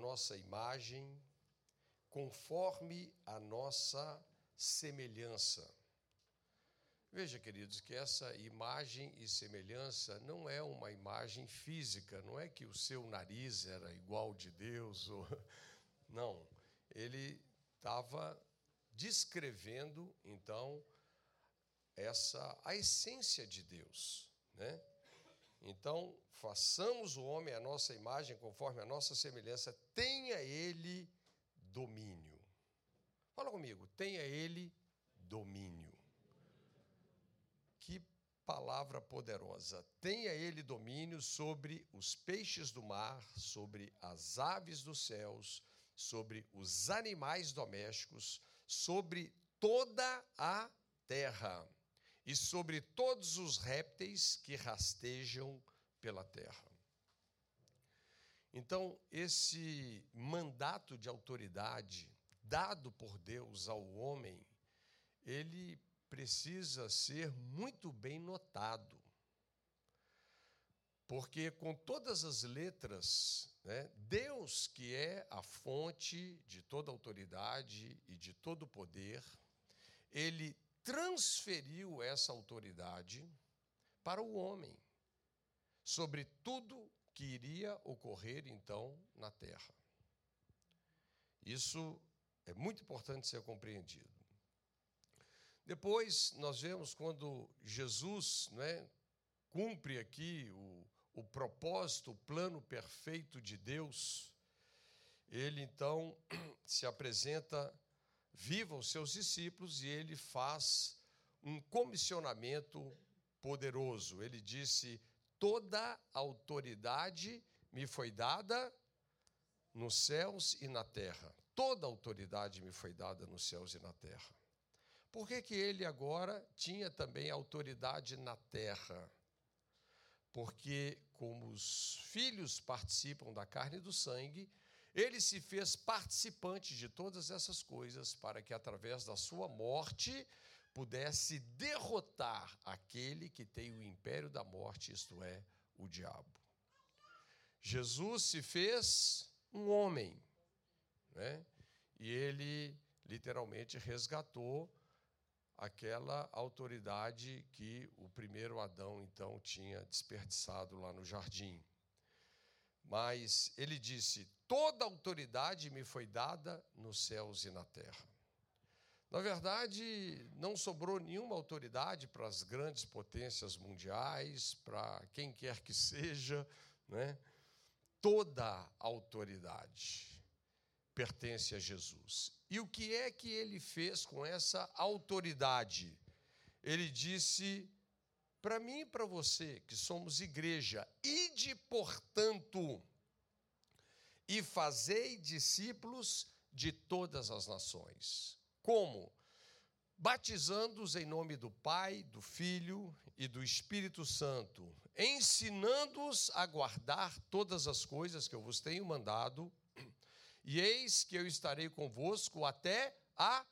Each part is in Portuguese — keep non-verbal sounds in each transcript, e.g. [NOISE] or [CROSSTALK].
nossa imagem, conforme a nossa semelhança. Veja, queridos, que essa imagem e semelhança não é uma imagem física, não é que o seu nariz era igual de Deus, ou... [LAUGHS] não. Ele estava descrevendo, então, essa a essência de Deus, né? Então, façamos o homem a nossa imagem, conforme a nossa semelhança, tenha ele domínio. Fala comigo, tenha ele domínio. Que palavra poderosa. Tenha ele domínio sobre os peixes do mar, sobre as aves dos céus, sobre os animais domésticos, sobre toda a terra e sobre todos os répteis que rastejam pela terra. Então, esse mandato de autoridade dado por Deus ao homem, ele precisa ser muito bem notado. Porque, com todas as letras, né, Deus, que é a fonte de toda autoridade e de todo poder, ele transferiu essa autoridade para o homem, sobre tudo que iria ocorrer então na terra. Isso é muito importante ser compreendido. Depois, nós vemos quando Jesus né, cumpre aqui o, o propósito, o plano perfeito de Deus, ele então [CLEARS THROAT] se apresenta viva aos seus discípulos e ele faz um comissionamento poderoso. Ele disse: Toda autoridade me foi dada nos céus e na terra. Toda autoridade me foi dada nos céus e na terra. Por que, que ele agora tinha também autoridade na terra? Porque, como os filhos participam da carne e do sangue, ele se fez participante de todas essas coisas para que, através da sua morte, pudesse derrotar aquele que tem o império da morte, isto é, o diabo. Jesus se fez um homem, né? e ele literalmente resgatou aquela autoridade que o primeiro Adão então tinha desperdiçado lá no jardim. Mas ele disse: Toda autoridade me foi dada nos céus e na terra. Na verdade, não sobrou nenhuma autoridade para as grandes potências mundiais, para quem quer que seja, né? Toda autoridade pertence a Jesus. E o que é que ele fez com essa autoridade? Ele disse para mim e para você, que somos igreja, ide, portanto, e fazei discípulos de todas as nações. Como? Batizando-os em nome do Pai, do Filho e do Espírito Santo, ensinando-os a guardar todas as coisas que eu vos tenho mandado, e eis que eu estarei convosco até a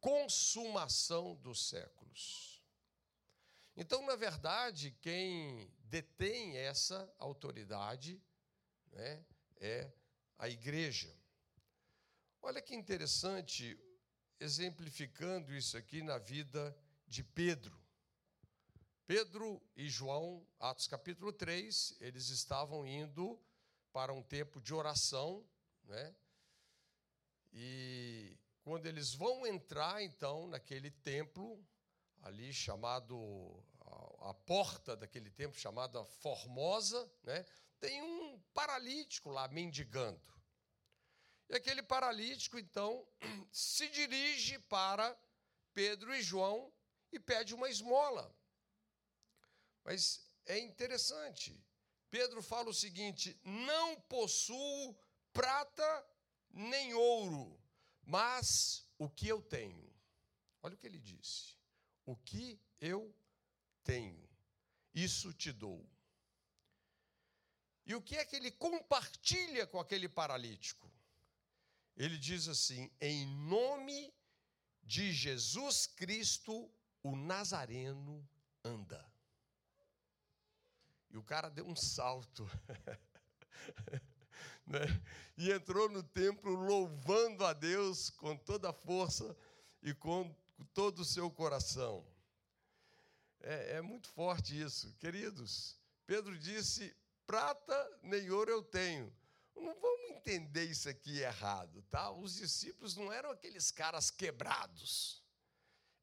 consumação dos séculos. Então, na verdade, quem detém essa autoridade né, é a igreja. Olha que interessante, exemplificando isso aqui na vida de Pedro. Pedro e João, Atos capítulo 3, eles estavam indo para um tempo de oração, né? E quando eles vão entrar, então, naquele templo, ali chamado a, porta daquele tempo chamada Formosa, né? Tem um paralítico lá mendigando. E aquele paralítico então [CLEARS THROAT] se dirige para Pedro e João e pede uma esmola. Mas é interessante. Pedro fala o seguinte: não possuo prata nem ouro, mas o que eu tenho. Olha o que ele disse. O que eu tenho, isso te dou. E o que é que ele compartilha com aquele paralítico? Ele diz assim: em nome de Jesus Cristo, o Nazareno anda. E o cara deu um salto. [LAUGHS] né? e entrou no templo louvando a Deus com toda a força e com todo o seu coração. É, é muito forte isso, queridos. Pedro disse: prata nem ouro eu tenho. Não vamos entender isso aqui errado, tá? Os discípulos não eram aqueles caras quebrados.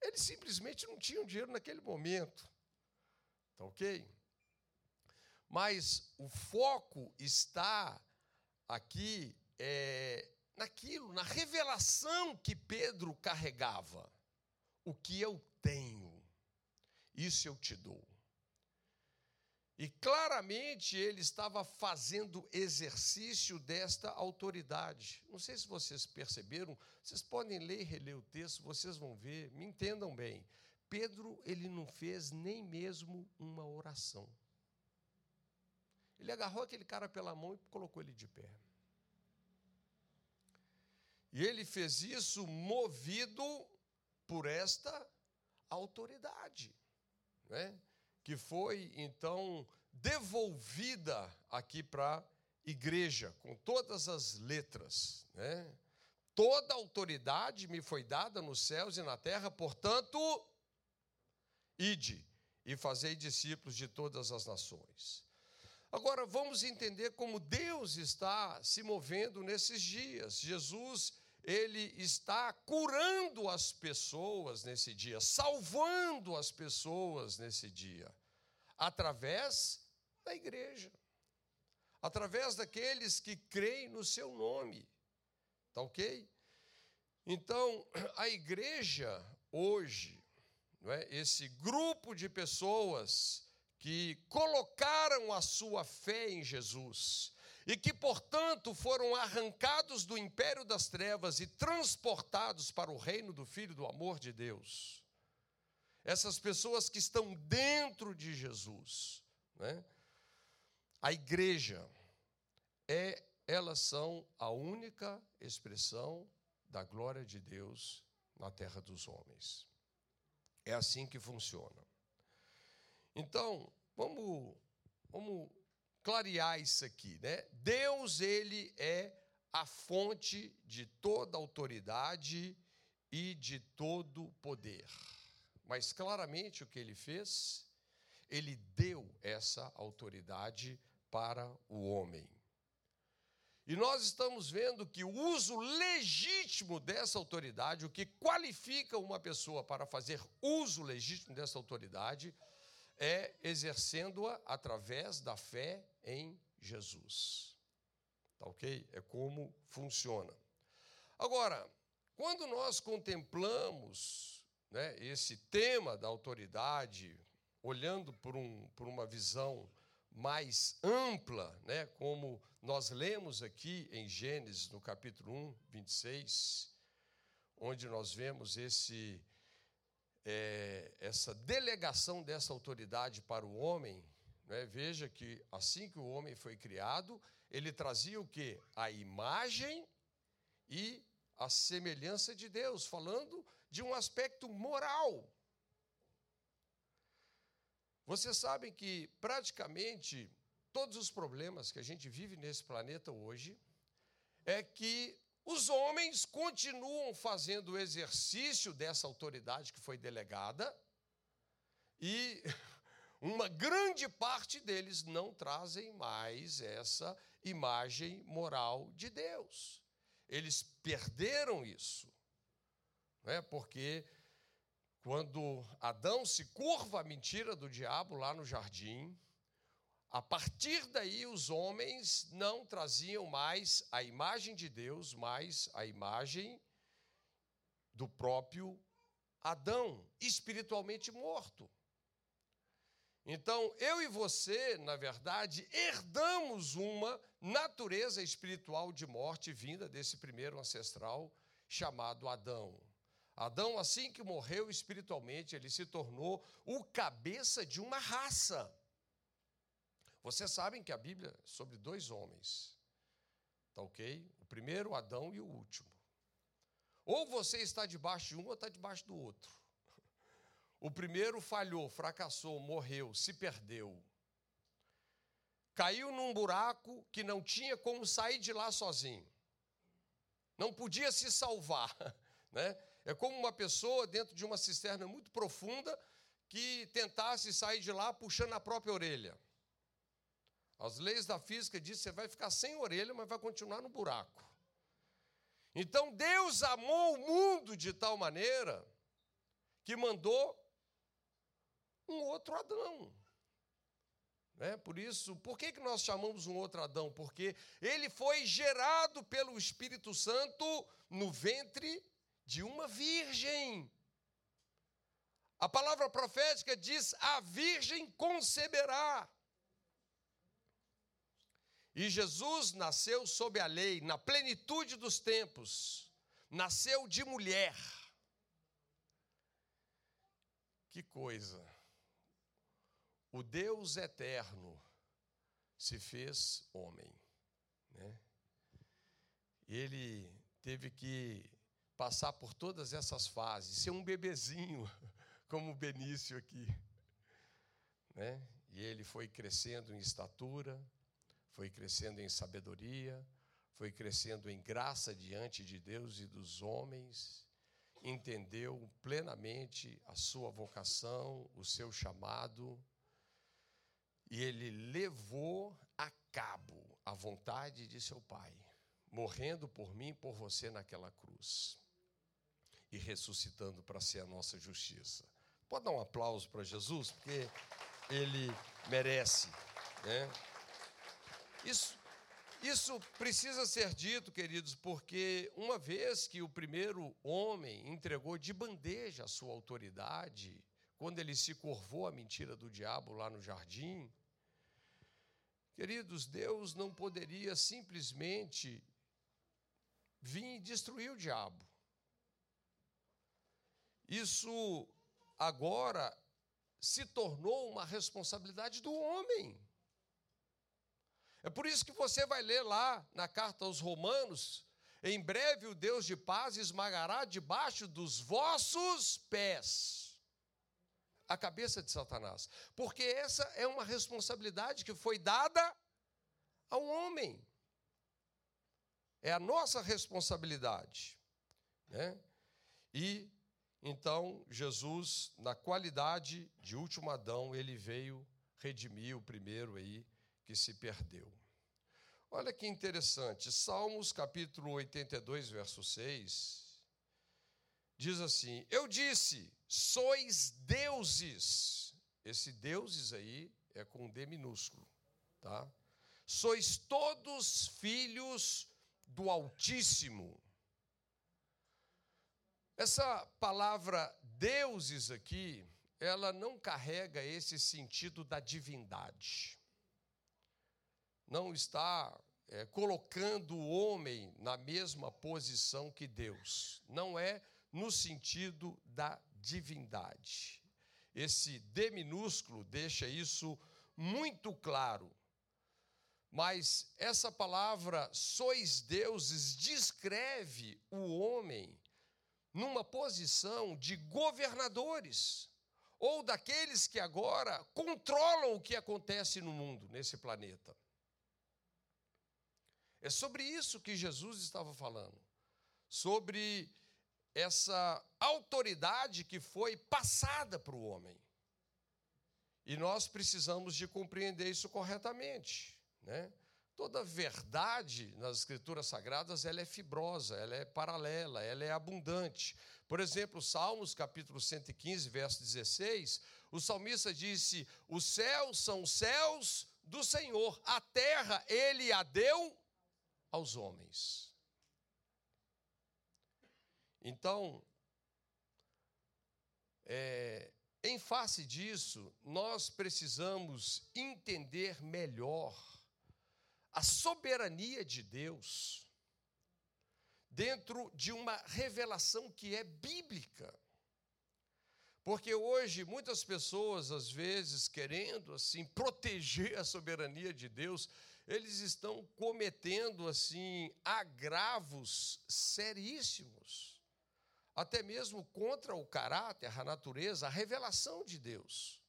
Eles simplesmente não tinham dinheiro naquele momento. Tá ok? Mas o foco está aqui é, naquilo, na revelação que Pedro carregava. O que eu tenho, isso eu te dou. E claramente ele estava fazendo exercício desta autoridade. Não sei se vocês perceberam, vocês podem ler e reler o texto, vocês vão ver, me entendam bem. Pedro, ele não fez nem mesmo uma oração. Ele agarrou aquele cara pela mão e colocou ele de pé. E ele fez isso movido por esta autoridade. Né? que foi então devolvida aqui para a igreja, com todas as letras. Né? Toda autoridade me foi dada nos céus e na terra, portanto, ide e fazei discípulos de todas as nações. Agora vamos entender como Deus está se movendo nesses dias. Jesus ele está curando as pessoas nesse dia, salvando as pessoas nesse dia, através da igreja, através daqueles que creem no seu nome. Tá ok? Então, a igreja hoje, não é, esse grupo de pessoas que colocaram a sua fé em Jesus, e que, portanto, foram arrancados do império das trevas e transportados para o reino do Filho do amor de Deus. Essas pessoas que estão dentro de Jesus, né? a igreja, é, elas são a única expressão da glória de Deus na terra dos homens. É assim que funciona. Então, vamos, vamos clarear isso aqui, né? Deus, ele é a fonte de toda autoridade e de todo poder. Mas claramente o que ele fez, ele deu essa autoridade para o homem. E nós estamos vendo que o uso legítimo dessa autoridade, o que qualifica uma pessoa para fazer uso legítimo dessa autoridade, é exercendo-a através da fé em Jesus. Tá ok? É como funciona. Agora, quando nós contemplamos né, esse tema da autoridade, olhando por, um, por uma visão mais ampla, né, como nós lemos aqui em Gênesis, no capítulo 1, 26, onde nós vemos esse é, essa delegação dessa autoridade para o homem, né, veja que assim que o homem foi criado, ele trazia o que? A imagem e a semelhança de Deus, falando de um aspecto moral. Vocês sabem que praticamente todos os problemas que a gente vive nesse planeta hoje é que os homens continuam fazendo o exercício dessa autoridade que foi delegada e [LAUGHS] uma grande parte deles não trazem mais essa imagem moral de Deus. Eles perderam isso, não é? Porque quando Adão se curva à mentira do diabo lá no jardim, a partir daí, os homens não traziam mais a imagem de Deus, mas a imagem do próprio Adão, espiritualmente morto. Então, eu e você, na verdade, herdamos uma natureza espiritual de morte vinda desse primeiro ancestral chamado Adão. Adão, assim que morreu espiritualmente, ele se tornou o cabeça de uma raça. Vocês sabem que a Bíblia é sobre dois homens. Tá ok? O primeiro, Adão, e o último. Ou você está debaixo de um ou está debaixo do outro. O primeiro falhou, fracassou, morreu, se perdeu. caiu num buraco que não tinha como sair de lá sozinho. Não podia se salvar, [LAUGHS] né? É como uma pessoa dentro de uma cisterna muito profunda que tentasse sair de lá puxando a própria orelha. As leis da física dizem que você vai ficar sem orelha, mas vai continuar no buraco. Então Deus amou o mundo de tal maneira que mandou um outro Adão. Né? Por isso, por que, que nós chamamos um outro Adão? Porque ele foi gerado pelo Espírito Santo no ventre de uma virgem. A palavra profética diz: a virgem conceberá. E Jesus nasceu sob a lei, na plenitude dos tempos, nasceu de mulher. Que coisa! O Deus eterno se fez homem, né? Ele teve que passar por todas essas fases, ser um bebezinho, [LAUGHS] como o Benício aqui, né? E ele foi crescendo em estatura, foi crescendo em sabedoria, foi crescendo em graça diante de Deus e dos homens, entendeu plenamente a sua vocação, o seu chamado, e ele levou a cabo a vontade de seu Pai, morrendo por mim e por você naquela cruz, e ressuscitando para ser a nossa justiça. Pode dar um aplauso para Jesus, porque ele merece, né? Isso, isso precisa ser dito, queridos, porque uma vez que o primeiro homem entregou de bandeja a sua autoridade, quando ele se curvou à mentira do diabo lá no jardim, queridos, Deus não poderia simplesmente vir e destruir o diabo. Isso agora se tornou uma responsabilidade do homem. É por isso que você vai ler lá na carta aos Romanos: em breve o Deus de paz esmagará debaixo dos vossos pés a cabeça de Satanás. Porque essa é uma responsabilidade que foi dada ao homem. É a nossa responsabilidade. Né? E então Jesus, na qualidade de último Adão, ele veio redimir o primeiro aí que se perdeu. Olha que interessante, Salmos capítulo 82, verso 6, diz assim: Eu disse, sois deuses. Esse deuses aí é com D minúsculo, tá? Sois todos filhos do Altíssimo. Essa palavra deuses aqui, ela não carrega esse sentido da divindade. Não está é, colocando o homem na mesma posição que Deus. Não é no sentido da divindade. Esse D minúsculo deixa isso muito claro. Mas essa palavra sois deuses descreve o homem numa posição de governadores ou daqueles que agora controlam o que acontece no mundo, nesse planeta. É sobre isso que Jesus estava falando, sobre essa autoridade que foi passada para o homem. E nós precisamos de compreender isso corretamente, né? Toda verdade nas escrituras sagradas, ela é fibrosa, ela é paralela, ela é abundante. Por exemplo, Salmos capítulo 115, verso 16, o salmista disse: "Os céus são céus do Senhor, a terra ele a deu aos homens". Então, é, em face disso, nós precisamos entender melhor a soberania de Deus dentro de uma revelação que é bíblica. Porque hoje muitas pessoas, às vezes, querendo assim proteger a soberania de Deus, eles estão cometendo assim agravos seríssimos até mesmo contra o caráter, a natureza, a revelação de Deus.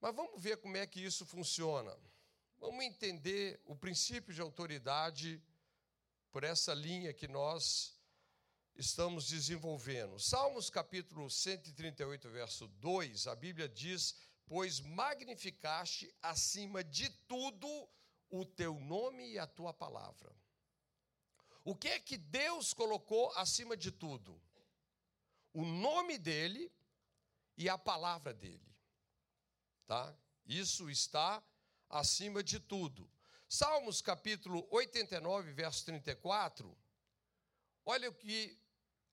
Mas vamos ver como é que isso funciona. Vamos entender o princípio de autoridade por essa linha que nós estamos desenvolvendo. Salmos capítulo 138, verso 2, a Bíblia diz: Pois magnificaste acima de tudo o teu nome e a tua palavra. O que é que Deus colocou acima de tudo? O nome dele e a palavra dele. Tá? Isso está acima de tudo. Salmos capítulo 89, verso 34. Olha o que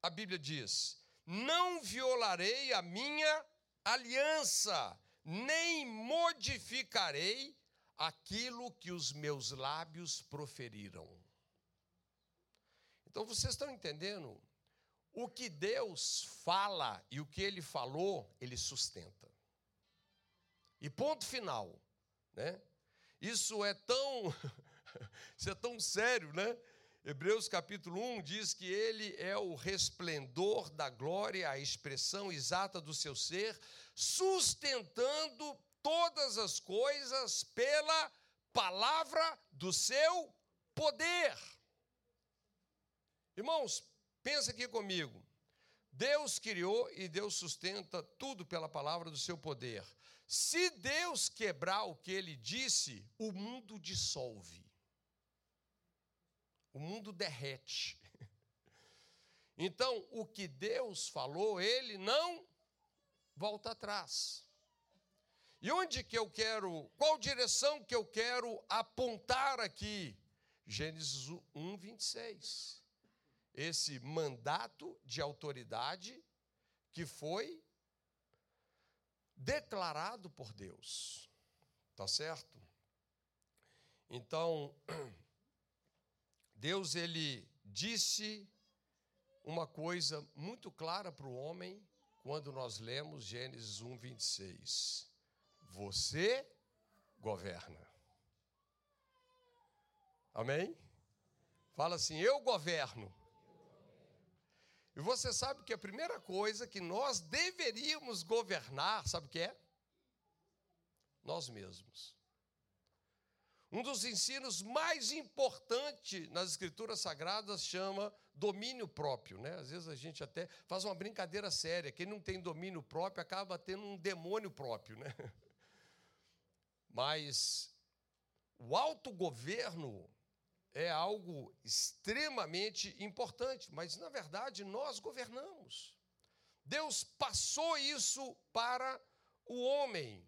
a Bíblia diz: Não violarei a minha aliança, nem modificarei aquilo que os meus lábios proferiram. Então vocês estão entendendo? O que Deus fala e o que ele falou, ele sustenta. E ponto final, né? Isso é tão [LAUGHS] isso é tão sério, né? Hebreus capítulo 1 diz que ele é o resplendor da glória, a expressão exata do seu ser, sustentando todas as coisas pela palavra do seu poder. Irmãos, pensa aqui comigo. Deus criou e Deus sustenta tudo pela palavra do seu poder. Se Deus quebrar o que ele disse, o mundo dissolve. O mundo derrete. Então, o que Deus falou, ele não volta atrás. E onde que eu quero, qual direção que eu quero apontar aqui? Gênesis 1, 26. Esse mandato de autoridade que foi declarado por Deus. Tá certo? Então, [CLEARS THROAT] Deus ele disse uma coisa muito clara para o homem quando nós lemos Gênesis 1, 26. Você governa. Amém? Fala assim: eu governo. E você sabe que a primeira coisa que nós deveríamos governar, sabe o que é? Nós mesmos. Um dos ensinos mais importantes nas escrituras sagradas chama domínio próprio, né? Às vezes a gente até faz uma brincadeira séria, quem não tem domínio próprio acaba tendo um demônio próprio, né? [LAUGHS] Mas o autogoverno é algo extremamente importante, mas na verdade nós governamos. Deus passou isso para o homem.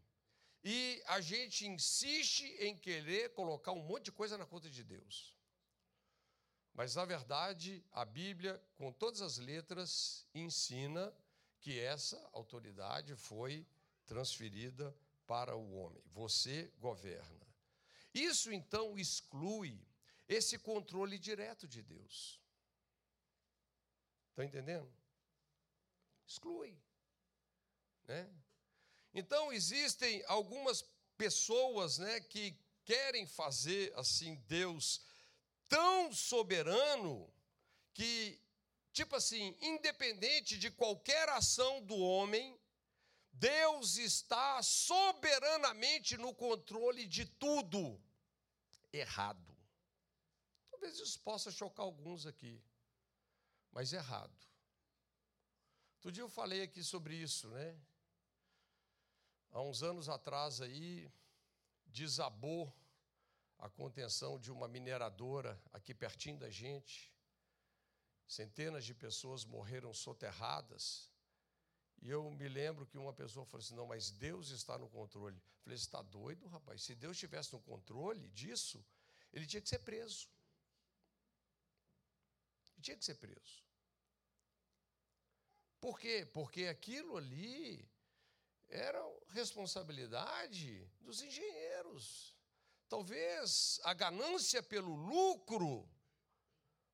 E a gente insiste em querer colocar um monte de coisa na conta de Deus. Mas, na verdade, a Bíblia, com todas as letras, ensina que essa autoridade foi transferida para o homem. Você governa. Isso então exclui esse controle direto de Deus. Está entendendo? Exclui. Né? Então, existem algumas pessoas né, que querem fazer assim Deus tão soberano que, tipo assim, independente de qualquer ação do homem, Deus está soberanamente no controle de tudo. Errado. Talvez isso possa chocar alguns aqui, mas errado. Outro dia eu falei aqui sobre isso, né? Há uns anos atrás aí, desabou a contenção de uma mineradora aqui pertinho da gente. Centenas de pessoas morreram soterradas e eu me lembro que uma pessoa falou assim: não, mas Deus está no controle. Eu falei: você está doido, rapaz? Se Deus estivesse no controle disso, ele tinha que ser preso. Ele tinha que ser preso. Por quê? Porque aquilo ali era responsabilidade dos engenheiros. Talvez a ganância pelo lucro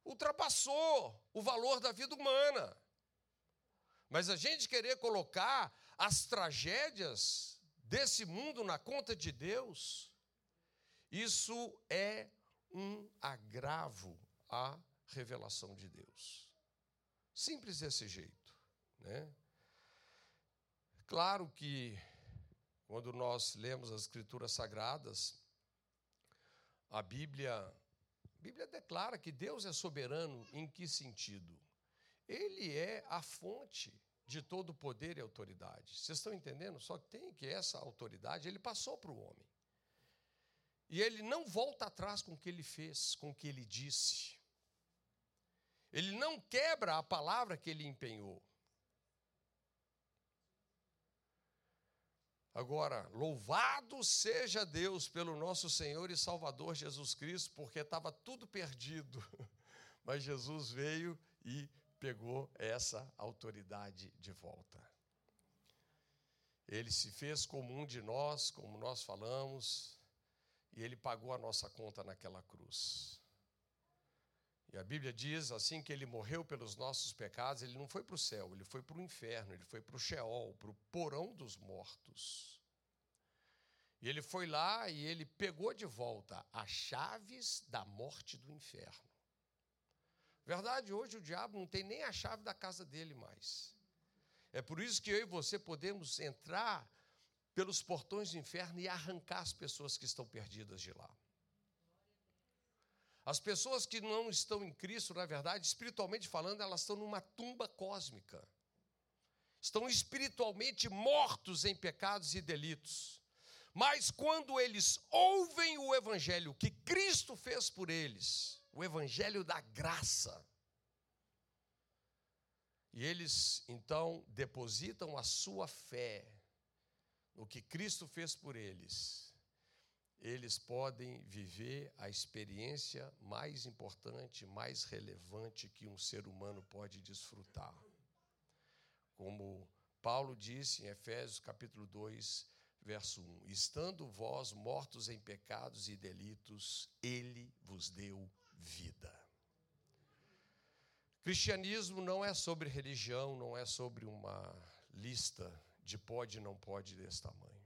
ultrapassou o valor da vida humana. Mas a gente querer colocar as tragédias desse mundo na conta de Deus, isso é um agravo à revelação de Deus. Simples desse jeito, né? Claro que Quando nós lemos as Escrituras Sagradas, a Bíblia, a Bíblia declara que Deus é soberano em que sentido? Ele é a fonte de todo poder e autoridade. Vocês estão entendendo? Só que tem que essa autoridade ele passou para o homem. E ele não volta atrás com o que ele fez, com o que ele disse. Ele não quebra a palavra que ele empenhou. Agora, louvado seja Deus pelo nosso Senhor e Salvador Jesus Cristo, porque estava tudo perdido. [LAUGHS] Mas Jesus veio e pegou essa autoridade de volta. Ele se fez como um de nós, como nós falamos, e ele pagou a nossa conta naquela cruz. E a Bíblia diz assim que ele morreu pelos nossos pecados, ele não foi para o céu, ele foi para o inferno, ele foi para o Sheol, para o porão dos mortos. E ele foi lá e ele pegou de volta as chaves da morte do inferno. Verdade, hoje o diabo não tem nem a chave da casa dele mais. É por isso que eu e você podemos entrar pelos portões do inferno e arrancar as pessoas que estão perdidas de lá. As pessoas que não estão em Cristo, na verdade, espiritualmente falando, elas estão numa tumba cósmica. Estão espiritualmente mortos em pecados e delitos. Mas quando eles ouvem o evangelho que Cristo fez por eles, o evangelho da graça, e eles então depositam a sua fé no que Cristo fez por eles, eles podem viver a experiência mais importante, mais relevante que um ser humano pode desfrutar. Como Paulo disse em Efésios capítulo 2, verso 1: Estando vós mortos em pecados e delitos, ele vos deu vida. Cristianismo não é sobre religião, não é sobre uma lista de pode e não pode desse tamanho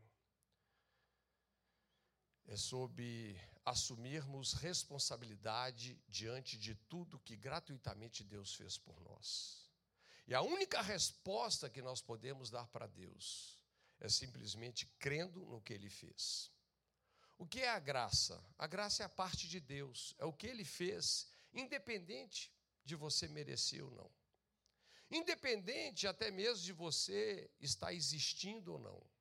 é sobre assumirmos responsabilidade diante de tudo que gratuitamente Deus fez por nós. E a única resposta que nós podemos dar para Deus é simplesmente crendo no que Ele fez. O que é a graça? A graça é a parte de Deus, é o que Ele fez, independente de você merecer ou não. Independente até mesmo de você estar existindo ou não.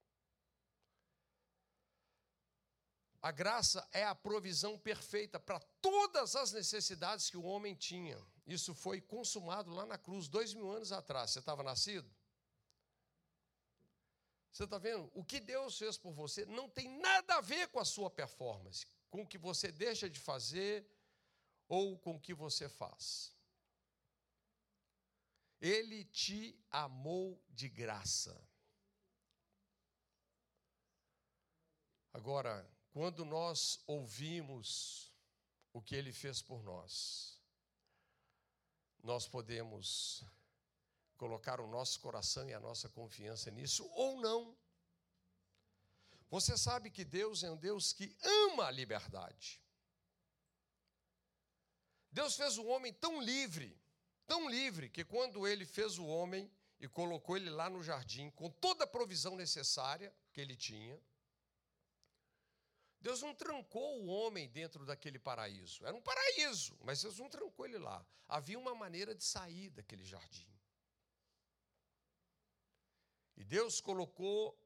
A graça é a provisão perfeita para todas as necessidades que o homem tinha. Isso foi consumado lá na cruz, dois mil anos atrás. Você estava nascido? Você está vendo? O que Deus fez por você não tem nada a ver com a sua performance, com o que você deixa de fazer ou com o que você faz. Ele te amou de graça. Agora, quando nós ouvimos o que ele fez por nós, nós podemos colocar o nosso coração e a nossa confiança nisso ou não. Você sabe que Deus é um Deus que ama a liberdade. Deus fez o homem tão livre, tão livre, que quando ele fez o homem e colocou ele lá no jardim, com toda a provisão necessária que ele tinha, Deus não trancou o homem dentro daquele paraíso. Era um paraíso, mas Deus não trancou ele lá. Havia uma maneira de sair daquele jardim. E Deus colocou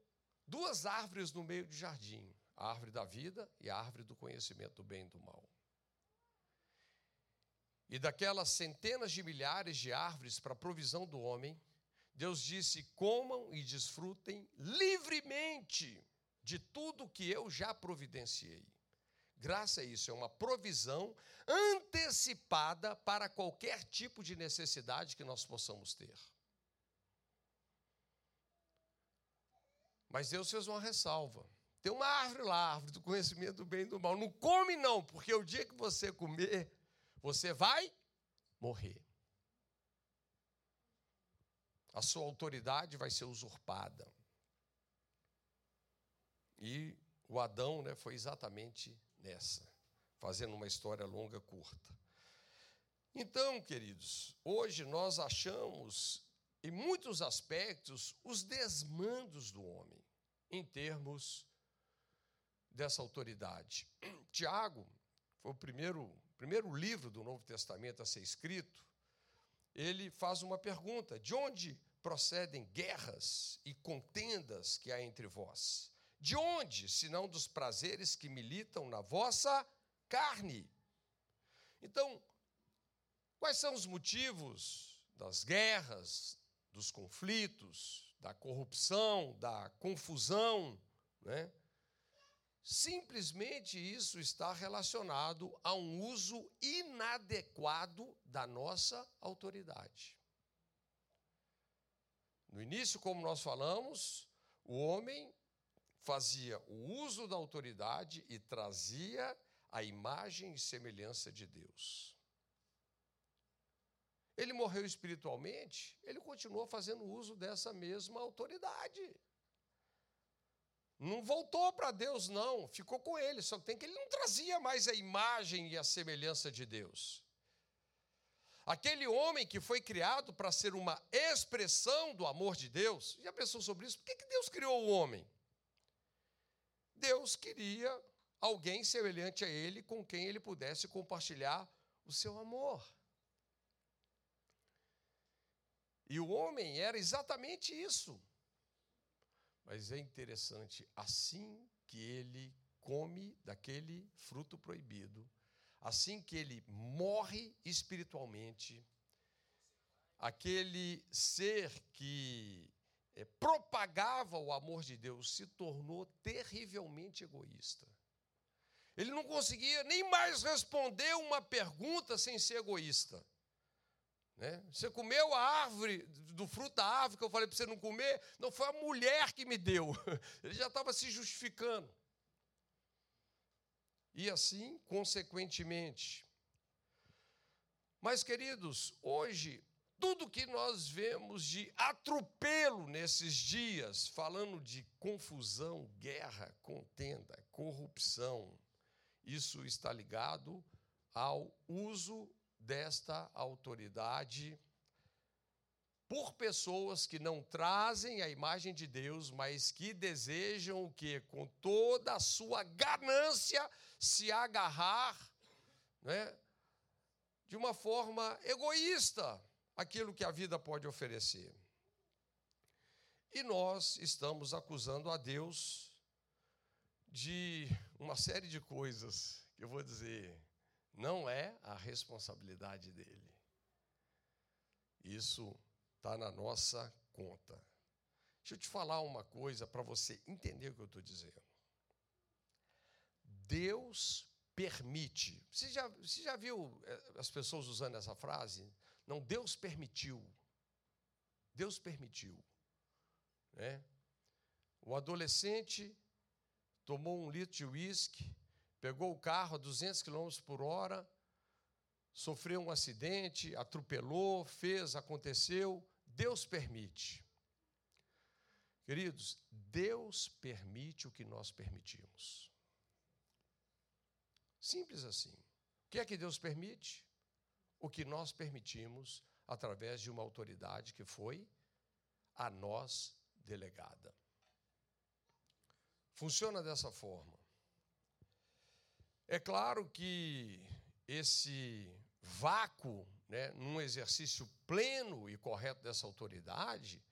duas árvores no meio do jardim: a árvore da vida e a árvore do conhecimento do bem e do mal. E daquelas centenas de milhares de árvores para a provisão do homem, Deus disse: comam e desfrutem livremente de tudo que eu já providenciei. Graça a isso, é uma provisão antecipada para qualquer tipo de necessidade que nós possamos ter. Mas Deus fez uma ressalva. Tem uma árvore lá, árvore do conhecimento do bem e do mal. Não come, não, porque o dia que você comer, você vai morrer. A sua autoridade vai ser usurpada. E o Adão né, foi exatamente nessa, fazendo uma história longa, curta. Então, queridos, hoje nós achamos, em muitos aspectos, os desmandos do homem. em termos dessa autoridade. [CLEARS THROAT] Tiago foi o primeiro, primeiro livro do Novo Testamento a ser escrito. Ele faz uma pergunta: de onde procedem guerras e contendas que há entre vós? De onde, senão dos prazeres que militam na vossa carne? Então, quais são os motivos das guerras, dos conflitos, da corrupção, da confusão, né? Simplesmente isso está relacionado a um uso inadequado da nossa autoridade. No início, como nós falamos, o homem fazia o uso da autoridade e trazia a imagem e semelhança de Deus. Ele morreu espiritualmente, ele continuou fazendo uso dessa mesma autoridade. Não voltou para Deus, não, ficou com ele, só que tem que ele não trazia mais a imagem e a semelhança de Deus. Aquele homem que foi criado para ser uma expressão do amor de Deus, já pensou sobre isso? Por que Deus criou o homem? Deus queria alguém semelhante a ele com quem ele pudesse compartilhar o seu amor. E o homem era exatamente isso. Mas é interessante, assim que ele come daquele fruto proibido, assim que ele morre espiritualmente, aquele ser que é, propagava o amor de Deus se tornou terrivelmente egoísta. Ele não conseguia nem mais responder uma pergunta sem ser egoísta. Né? Você comeu a árvore, do fruto da árvore que eu falei para você não comer? Não, foi a mulher que me deu. [LAUGHS] Ele já estava se justificando. E assim, consequentemente. Mas, queridos, hoje, tudo que nós vemos de atropelo nesses dias, falando de confusão, guerra, contenda, corrupção, isso está ligado ao uso desta autoridade por pessoas que não trazem a imagem de Deus, mas que desejam o que com toda a sua ganância se agarrar, né, de uma forma egoísta aquilo que a vida pode oferecer. E nós estamos acusando a Deus de uma série de coisas que eu vou dizer, não é a responsabilidade dele. Isso está na nossa conta. Deixa eu te falar uma coisa para você entender o que eu estou dizendo. Deus permite. Você já, você já viu eh, as pessoas usando essa frase? Não, Deus permitiu. Deus permitiu. Né? O adolescente tomou um litro de uísque, pegou o carro a 200 km por hora, sofreu um acidente, atropelou, fez, aconteceu. Deus permite. Queridos, Deus permite o que nós permitimos. Simples assim. O que é que Deus permite? O que nós permitimos através de uma autoridade que foi a nós delegada. Funciona dessa forma. É claro que esse vácuo, né, num exercício pleno e correto dessa autoridade,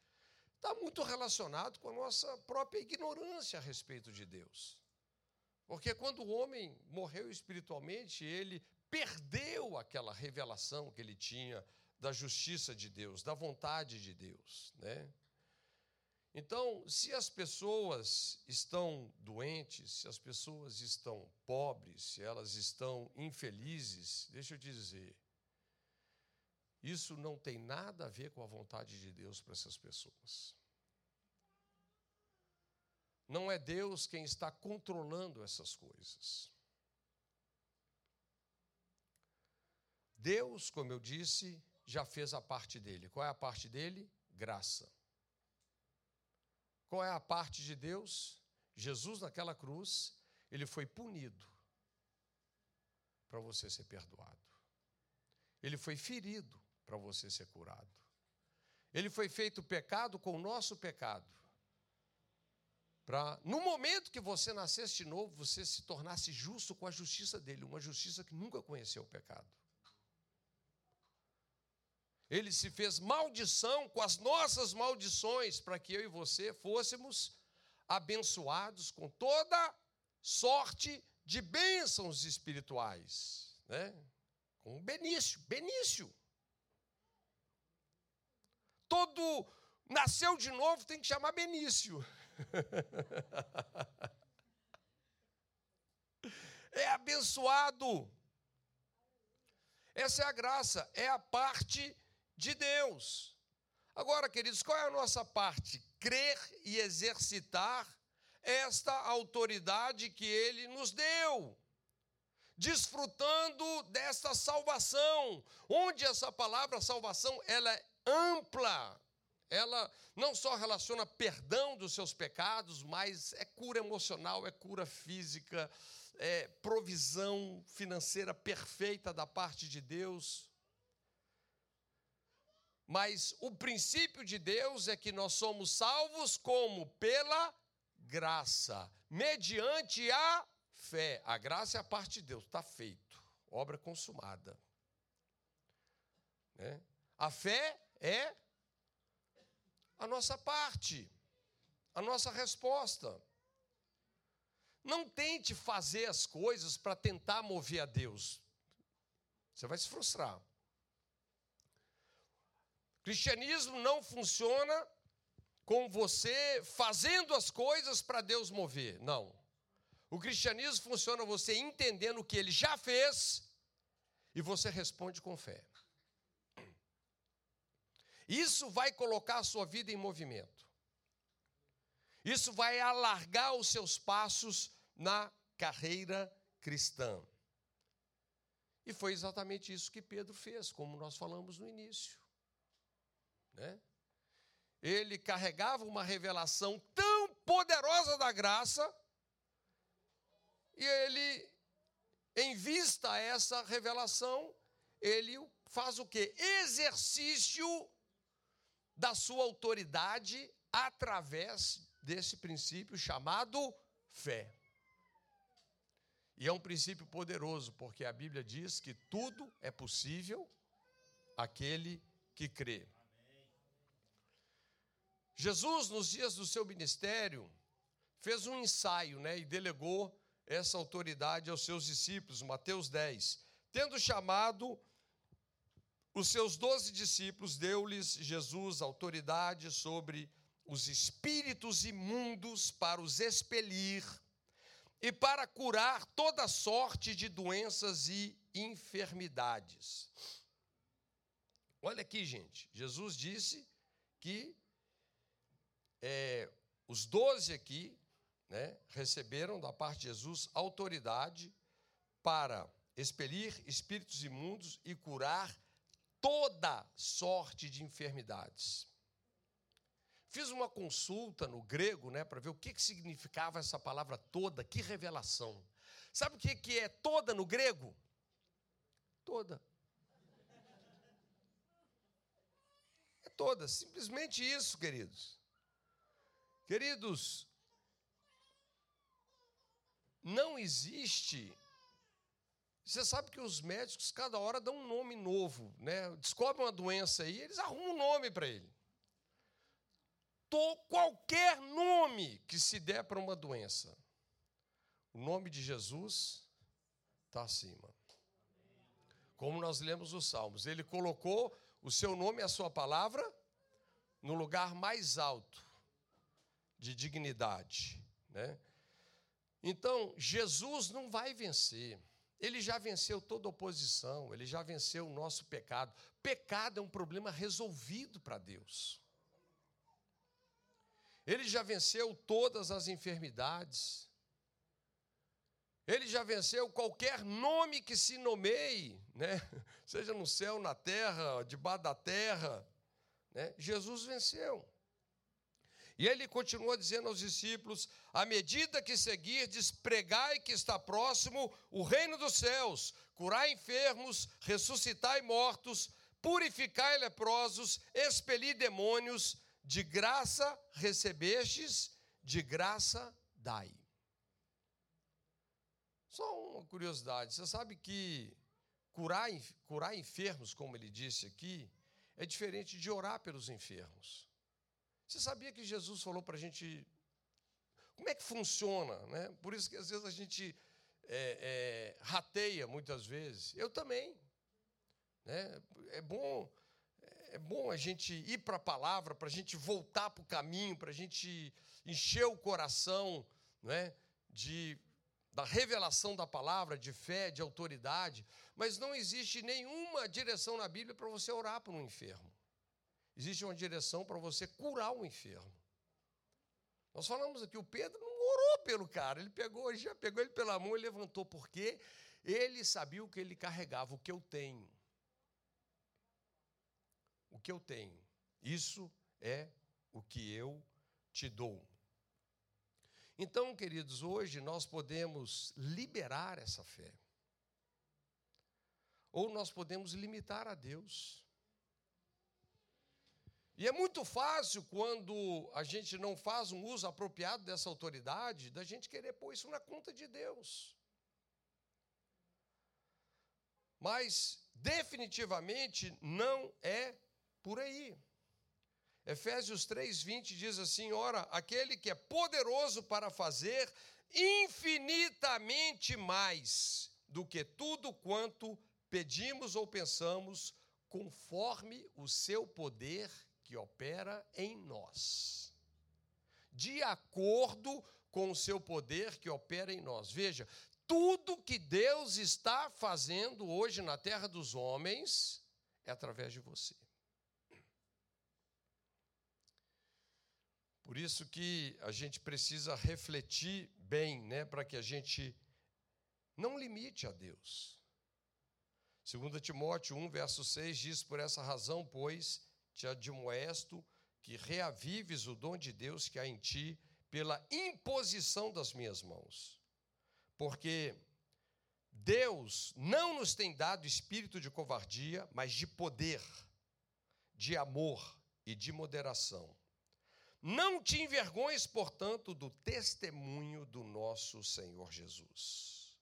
está muito relacionado com a nossa própria ignorância a respeito de Deus. Porque quando o homem morreu espiritualmente, ele perdeu aquela revelação que ele tinha da justiça de Deus, da vontade de Deus, né? Então, se as pessoas estão doentes, se as pessoas estão pobres, se elas estão infelizes, deixa eu te dizer, isso não tem nada a ver com a vontade de Deus para essas pessoas. Não é Deus quem está controlando essas coisas. Deus, como eu disse, já fez a parte dele. Qual é a parte dele? Graça. Qual é a parte de Deus? Jesus, naquela cruz, ele foi punido para você ser perdoado. Ele foi ferido para você ser curado. Ele foi feito pecado com o nosso pecado, para, no momento que você nascesse de novo, você se tornasse justo com a justiça dele, uma justiça que nunca conheceu o pecado. Ele se fez maldição com as nossas maldições, para que eu e você fôssemos abençoados com toda sorte de bênçãos espirituais, né? Com Benício, Benício. Todo nasceu de novo tem que chamar Benício. [LAUGHS] é abençoado. Essa é a graça, é a parte de Deus. Agora, queridos, qual é a nossa parte? Crer e exercitar esta autoridade que ele nos deu. Desfrutando desta salvação, onde essa palavra salvação ela é ampla, ela não só relaciona perdão dos seus pecados, mas é cura emocional, é cura física, é provisão financeira perfeita da parte de Deus. Mas o princípio de Deus é que nós somos salvos como? Pela graça, mediante a fé. A graça é a parte de Deus, está feito, obra consumada. Né? A fé é a nossa parte, a nossa resposta. Não tente fazer as coisas para tentar mover a Deus. Você vai se frustrar. Cristianismo não funciona com você fazendo as coisas para Deus mover. Não. O cristianismo funciona você entendendo o que ele já fez e você responde com fé. Isso vai colocar a sua vida em movimento. Isso vai alargar os seus passos na carreira cristã. E foi exatamente isso que Pedro fez, como nós falamos no início. Né? Ele carregava uma revelação tão poderosa da graça, e ele, em vista a essa revelação, ele faz o que? Exercício da sua autoridade através desse princípio chamado fé. E é um princípio poderoso, porque a Bíblia diz que tudo é possível aquele que crê. Jesus, nos dias do seu ministério, fez um ensaio né, e delegou essa autoridade aos seus discípulos, Mateus 10. Tendo chamado os seus doze discípulos, deu-lhes Jesus autoridade sobre os espíritos imundos para os expelir e para curar toda sorte de doenças e enfermidades. Olha aqui, gente, Jesus disse que é, os doze aqui né, receberam da parte de Jesus autoridade para expelir espíritos imundos e curar toda sorte de enfermidades. Fiz uma consulta no grego, né, para ver o que, que significava essa palavra toda, que revelação. Sabe o que, que é toda no grego? Toda. É toda, simplesmente isso, queridos. Queridos, não existe você sabe que os médicos, cada hora, dão um nome novo, né? Descobrem uma doença aí, eles arrumam um nome para ele. Tô, qualquer nome que se der para uma doença, o nome de Jesus está acima. Como nós lemos os Salmos, ele colocou o seu nome e a sua palavra no lugar mais alto de dignidade, né? Então, Jesus não vai vencer. Ele já venceu toda oposição, ele já venceu o nosso pecado. Pecado é um problema resolvido para Deus. Ele já venceu todas as enfermidades. Ele já venceu qualquer nome que se nomeie, né? [LAUGHS] seja no céu, na terra, debaixo da terra. Né? Jesus venceu. E ele continua dizendo aos discípulos: à medida que seguirdes, pregai que está próximo o reino dos céus, curai enfermos, ressuscitai mortos, purificai leprosos, expeli demônios, de graça recebestes, de graça dai. Só uma curiosidade: você sabe que curar, curar enfermos, como ele disse aqui, é diferente de orar pelos enfermos. Você sabia que Jesus falou para a gente como é que funciona? Né? Por isso que às vezes a gente é, é, rateia muitas vezes. Eu também. Né? É bom é bom a gente ir para a palavra, para a gente voltar para o caminho, para a gente encher o coração né, de, da revelação da palavra, de fé, de autoridade, mas não existe nenhuma direção na Bíblia para você orar por um enfermo. Existe uma direção para você curar o enfermo. Nós falamos aqui, o Pedro não orou pelo cara, ele pegou, já pegou ele pela mão e levantou, porque ele sabia o que ele carregava, o que eu tenho. O que eu tenho. Isso é o que eu te dou. Então, queridos, hoje nós podemos liberar essa fé. Ou nós podemos limitar a Deus. E é muito fácil quando a gente não faz um uso apropriado dessa autoridade, da gente querer pôr isso na conta de Deus. Mas definitivamente não é por aí. Efésios 3:20 diz assim: "Ora, aquele que é poderoso para fazer infinitamente mais do que tudo quanto pedimos ou pensamos, conforme o seu poder que opera em nós, de acordo com o seu poder que opera em nós. Veja, tudo que Deus está fazendo hoje na terra dos homens é através de você. Por isso que a gente precisa refletir bem, né, para que a gente não limite a Deus. 2 Timóteo 1, verso 6 diz: Por essa razão, pois, te admoesto que reavives o dom de Deus que há em ti pela imposição das minhas mãos. Porque Deus não nos tem dado espírito de covardia, mas de poder, de amor e de moderação. Não te envergonhes, portanto, do testemunho do nosso Senhor Jesus.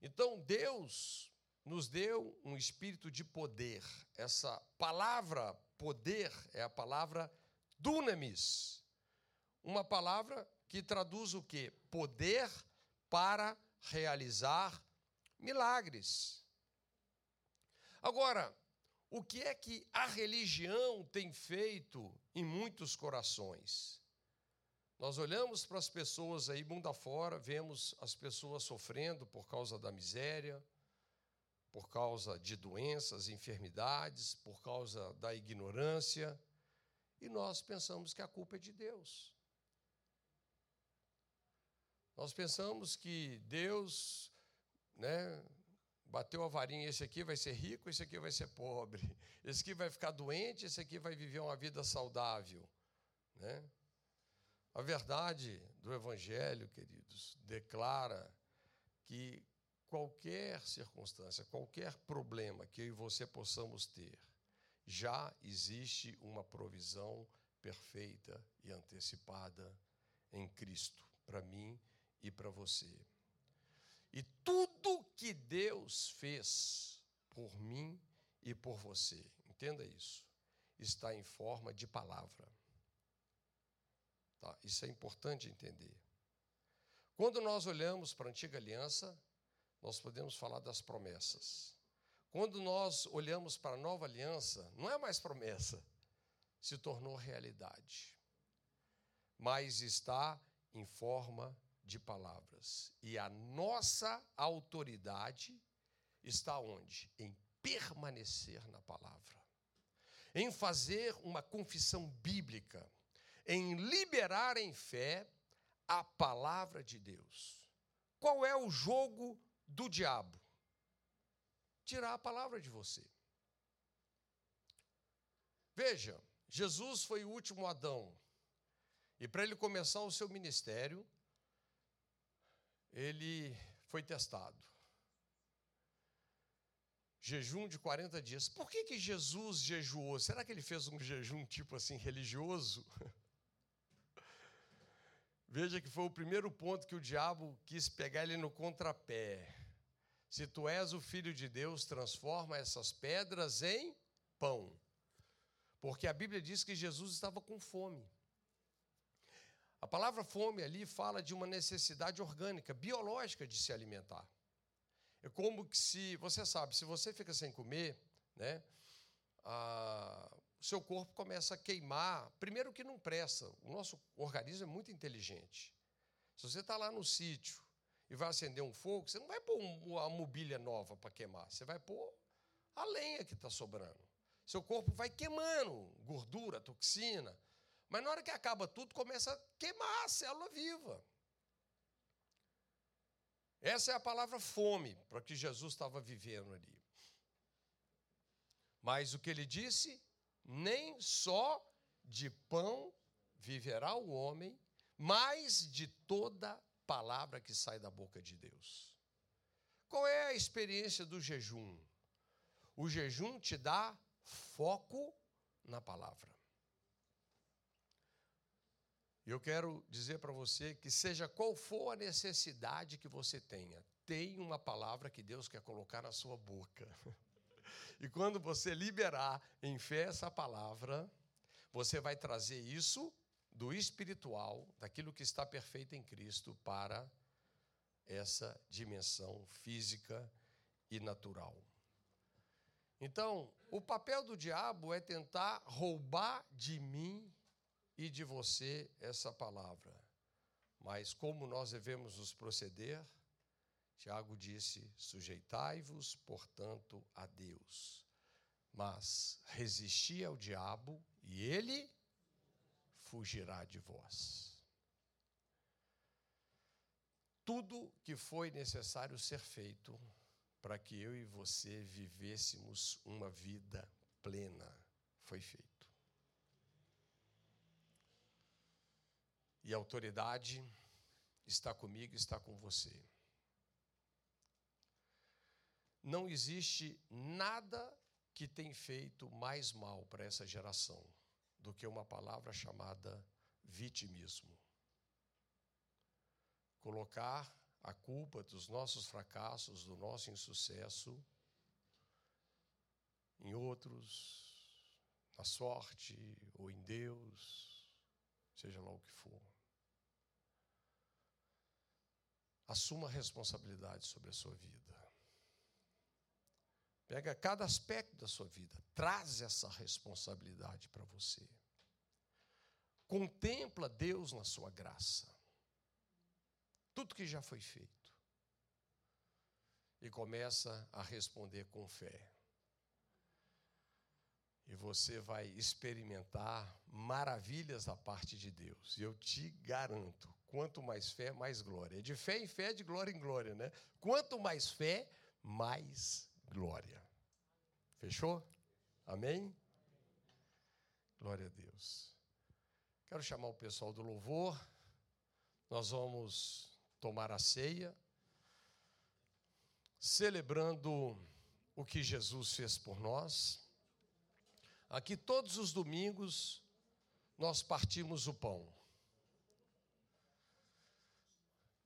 Então, Deus nos deu um espírito de poder. Essa palavra poder é a palavra dunamis. Uma palavra que traduz o quê? Poder para realizar milagres. Agora, o que é que a religião tem feito em muitos corações? Nós olhamos para as pessoas aí mundo afora, vemos as pessoas sofrendo por causa da miséria, por causa de doenças, enfermidades, por causa da ignorância, e nós pensamos que a culpa é de Deus. Nós pensamos que Deus, né, bateu a varinha, esse aqui vai ser rico, esse aqui vai ser pobre, [LAUGHS] esse aqui vai ficar doente, esse aqui vai viver uma vida saudável, né? A verdade do evangelho, queridos, declara que qualquer circunstância, qualquer problema que eu e você possamos ter, já existe uma provisão perfeita e antecipada em Cristo, para mim e para você. E tudo que Deus fez por mim e por você, entenda isso, está em forma de palavra. Tá? Isso é importante entender. Quando nós olhamos para a antiga aliança, nós podemos falar das promessas. Quando nós olhamos para a nova aliança, não é mais promessa, se tornou realidade, mas está em forma de palavras. E a nossa autoridade está onde? Em permanecer na palavra, em fazer uma confissão bíblica, em liberar em fé a palavra de Deus. Qual é o jogo do diabo? Tirar a palavra de você. Veja, Jesus foi o último Adão. E para ele começar o seu ministério, ele foi testado. Jejum de 40 dias. Por que, que Jesus jejuou? Será que ele fez um jejum tipo assim religioso? [LAUGHS] Veja que foi o primeiro ponto que o diabo quis pegar ele no contrapé. Se tu és o filho de Deus, transforma essas pedras em pão. Porque a Bíblia diz que Jesus estava com fome. A palavra fome ali fala de uma necessidade orgânica, biológica de se alimentar. É como que se, você sabe, se você fica sem comer, né, o seu corpo começa a queimar. Primeiro que não presta, o nosso organismo é muito inteligente. Se você está lá no sítio e vai acender um fogo, você não vai pôr uma mobília nova para queimar, você vai pôr a lenha que está sobrando. Seu corpo vai queimando gordura, toxina, mas na hora que acaba tudo, começa a queimar a célula viva. Essa é a palavra fome para que Jesus estava vivendo ali. Mas o que ele disse? Nem só de pão viverá o homem, mas de toda palavra que sai da boca de Deus. Qual é a experiência do jejum? O jejum te dá foco na palavra. Eu quero dizer para você que, seja qual for a necessidade que você tenha, tem uma palavra que Deus quer colocar na sua boca. [LAUGHS] E quando você liberar em fé essa palavra, você vai trazer isso do espiritual, daquilo que está perfeito em Cristo, para essa dimensão física e natural. Então, o papel do diabo é tentar roubar de mim e de você essa palavra. Mas como nós devemos nos proceder? Tiago disse: sujeitai-vos, portanto, a Deus. Mas resisti ao diabo e ele fugirá de vós. Tudo que foi necessário ser feito para que eu e você vivêssemos uma vida plena foi feito. E a autoridade está comigo, está com você. Não existe nada que tem feito mais mal para essa geração do que uma palavra chamada vitimismo. Colocar a culpa dos nossos fracassos, do nosso insucesso em outros, na sorte ou em Deus, seja lá o que for. Assuma a responsabilidade sobre a sua vida. Pega cada aspecto da sua vida, traz essa responsabilidade para você. Contempla Deus na sua graça. Tudo que já foi feito. E começa a responder com fé. E você vai experimentar maravilhas da parte de Deus. E eu te garanto, quanto mais fé, mais glória. De fé em fé, de glória em glória, né? Quanto mais fé, mais glória. Fechou? Amém? Glória a Deus. Quero chamar o pessoal do louvor. Nós vamos tomar a ceia, celebrando o que Jesus fez por nós. Aqui todos os domingos nós partimos o pão.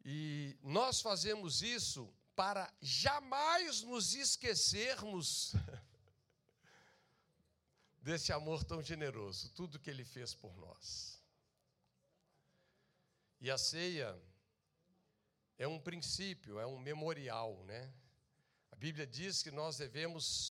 E nós fazemos isso para jamais nos esquecermos [LAUGHS] desse amor tão generoso, tudo que ele fez por nós. E a ceia é um princípio, é um memorial, né? A Bíblia diz que nós devemos